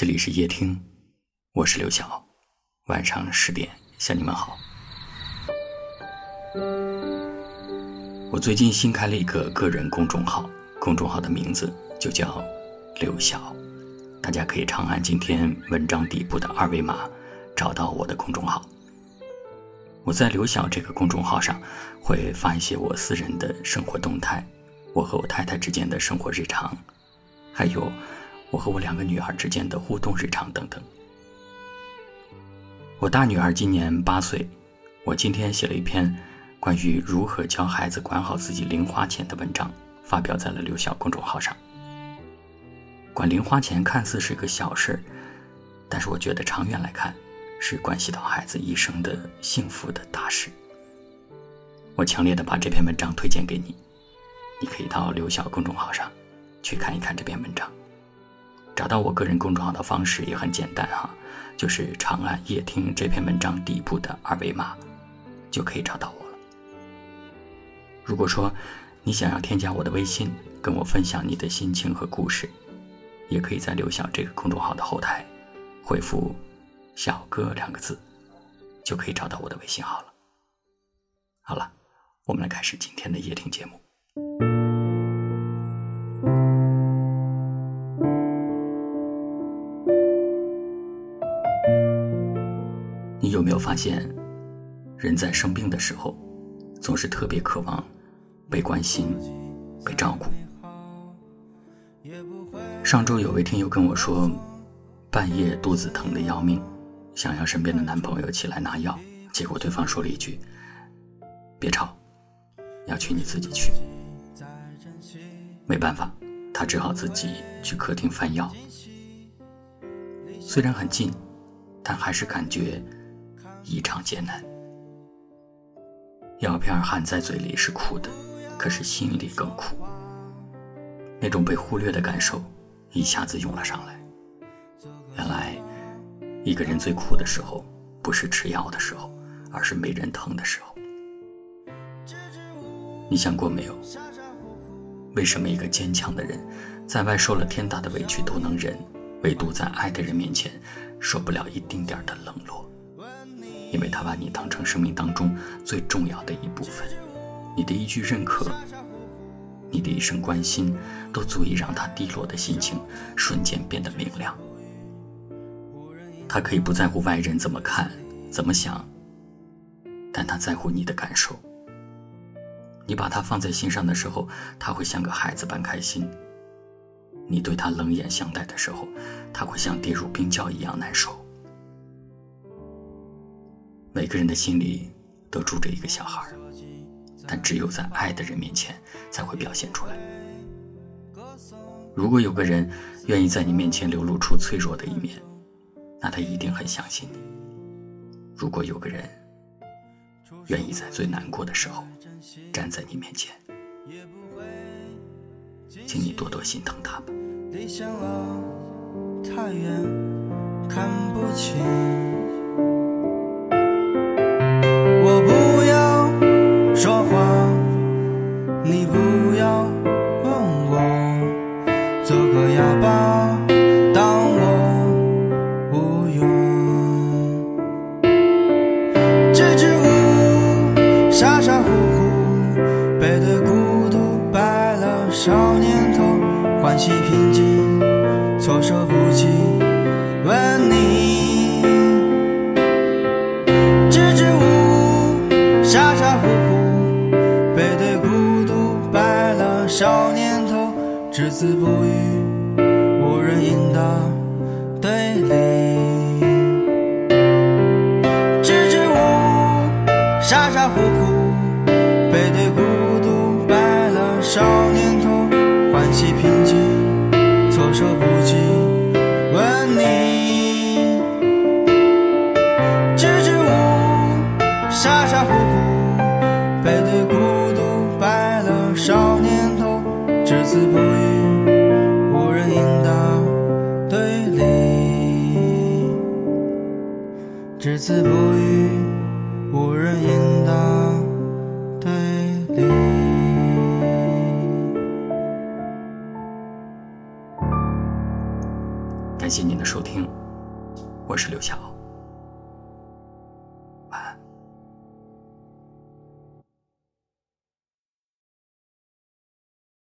这里是夜听，我是刘晓。晚上十点向你们好。我最近新开了一个个人公众号，公众号的名字就叫刘晓，大家可以长按今天文章底部的二维码找到我的公众号。我在刘晓这个公众号上会发一些我私人的生活动态，我和我太太之间的生活日常，还有。我和我两个女儿之间的互动日常等等。我大女儿今年八岁，我今天写了一篇关于如何教孩子管好自己零花钱的文章，发表在了刘晓公众号上。管零花钱看似是个小事，但是我觉得长远来看，是关系到孩子一生的幸福的大事。我强烈的把这篇文章推荐给你，你可以到刘晓公众号上去看一看这篇文章。找到我个人公众号的方式也很简单哈，就是长按夜听这篇文章底部的二维码，就可以找到我了。如果说你想要添加我的微信，跟我分享你的心情和故事，也可以在刘晓这个公众号的后台回复“小哥”两个字，就可以找到我的微信号了。好了，我们来开始今天的夜听节目。发现，人在生病的时候，总是特别渴望被关心、被照顾？上周有位听友跟我说，半夜肚子疼的要命，想要身边的男朋友起来拿药，结果对方说了一句：“别吵，要去你自己去。”没办法，他只好自己去客厅翻药。虽然很近，但还是感觉。异常艰难，药片含在嘴里是苦的，可是心里更苦。那种被忽略的感受一下子涌了上来。原来，一个人最苦的时候，不是吃药的时候，而是没人疼的时候。你想过没有？为什么一个坚强的人，在外受了天大的委屈都能忍，唯独在爱的人面前，受不了一丁点的冷落？因为他把你当成生命当中最重要的一部分，你的一句认可，你的一声关心，都足以让他低落的心情瞬间变得明亮。他可以不在乎外人怎么看、怎么想，但他在乎你的感受。你把他放在心上的时候，他会像个孩子般开心；你对他冷眼相待的时候，他会像跌入冰窖一样难受。每个人的心里都住着一个小孩，但只有在爱的人面前才会表现出来。如果有个人愿意在你面前流露出脆弱的一面，那他一定很相信你。如果有个人愿意在最难过的时候站在你面前，请你多多心疼他吧。吧，当我无用，支支吾吾，傻傻乎乎，背对孤独白了少年头，欢喜平静，措手不及，问你，支支吾吾，傻傻乎乎，背对孤独白了少年头，只字不语。无人应答，对立。支支吾吾，傻傻乎乎，背对孤独，白了少年头，欢喜平静。措手不及，字不语，无人应答，对立。感谢您的收听，我是刘晓。